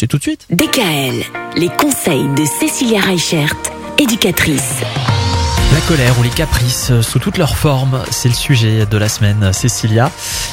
C'est tout de suite. DKL, les conseils de Cécilia Reichert, éducatrice. La colère ou les caprices euh, sous toutes leurs formes, c'est le sujet de la semaine, Cécilia.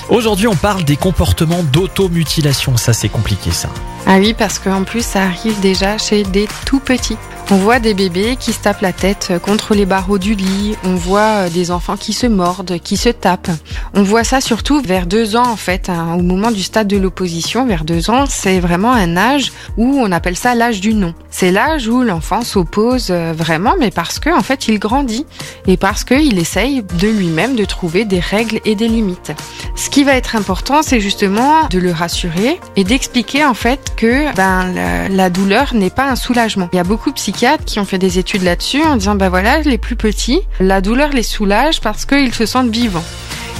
Aujourd'hui, on parle des comportements d'automutilation. Ça, c'est compliqué, ça. Ah oui, parce qu'en plus, ça arrive déjà chez des tout petits. On voit des bébés qui se tapent la tête contre les barreaux du lit. On voit euh, des enfants qui se mordent, qui se tapent. On voit ça surtout vers deux ans, en fait, hein, au moment du stade de l'opposition. Vers deux ans, c'est vraiment un âge où on appelle ça l'âge du non. C'est l'âge où l'enfant s'oppose euh, vraiment, mais parce que, en fait, il grandit et parce qu'il essaye de lui-même de trouver des règles et des limites. Ce qui va être important, c'est justement de le rassurer et d'expliquer, en fait, que ben, la, douleur n'est pas un soulagement. Il y a beaucoup de qui ont fait des études là-dessus en disant bah voilà les plus petits, la douleur les soulage parce qu'ils se sentent vivants.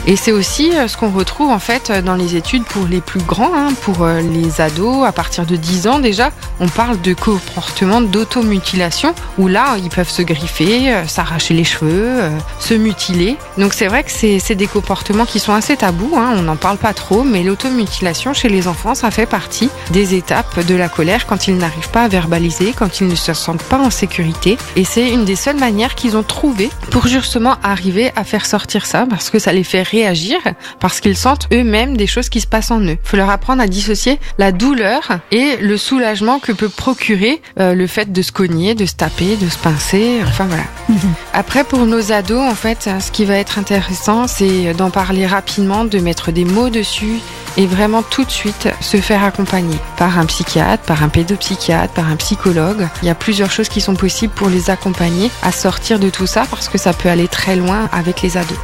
Et c'est aussi euh, ce qu'on retrouve en fait dans les études pour les plus grands, hein, pour euh, les ados à partir de 10 ans déjà. On parle de comportement d'automutilation où là ils peuvent se griffer, euh, s'arracher les cheveux, se mutiler. Donc c'est vrai que c'est des comportements qui sont assez tabous, hein, on n'en parle pas trop, mais l'automutilation chez les enfants ça fait partie des étapes de la colère quand ils n'arrivent pas à verbaliser, quand ils ne se sentent pas en sécurité. Et c'est une des seules manières qu'ils ont trouvé pour justement arriver à faire sortir ça parce que ça les fait rire réagir parce qu'ils sentent eux-mêmes des choses qui se passent en eux. Il faut leur apprendre à dissocier la douleur et le soulagement que peut procurer euh, le fait de se cogner, de se taper, de se pincer, enfin voilà. Après pour nos ados, en fait, ce qui va être intéressant, c'est d'en parler rapidement, de mettre des mots dessus et vraiment tout de suite se faire accompagner par un psychiatre, par un pédopsychiatre, par un psychologue. Il y a plusieurs choses qui sont possibles pour les accompagner à sortir de tout ça parce que ça peut aller très loin avec les ados.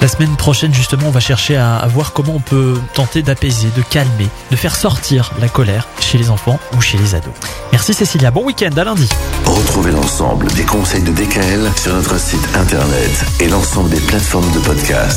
La semaine prochaine, justement, on va chercher à, voir comment on peut tenter d'apaiser, de calmer, de faire sortir la colère chez les enfants ou chez les ados. Merci Cécilia, bon week-end, à lundi. Retrouvez l'ensemble des conseils de DKL sur notre site internet et l'ensemble des plateformes de podcast.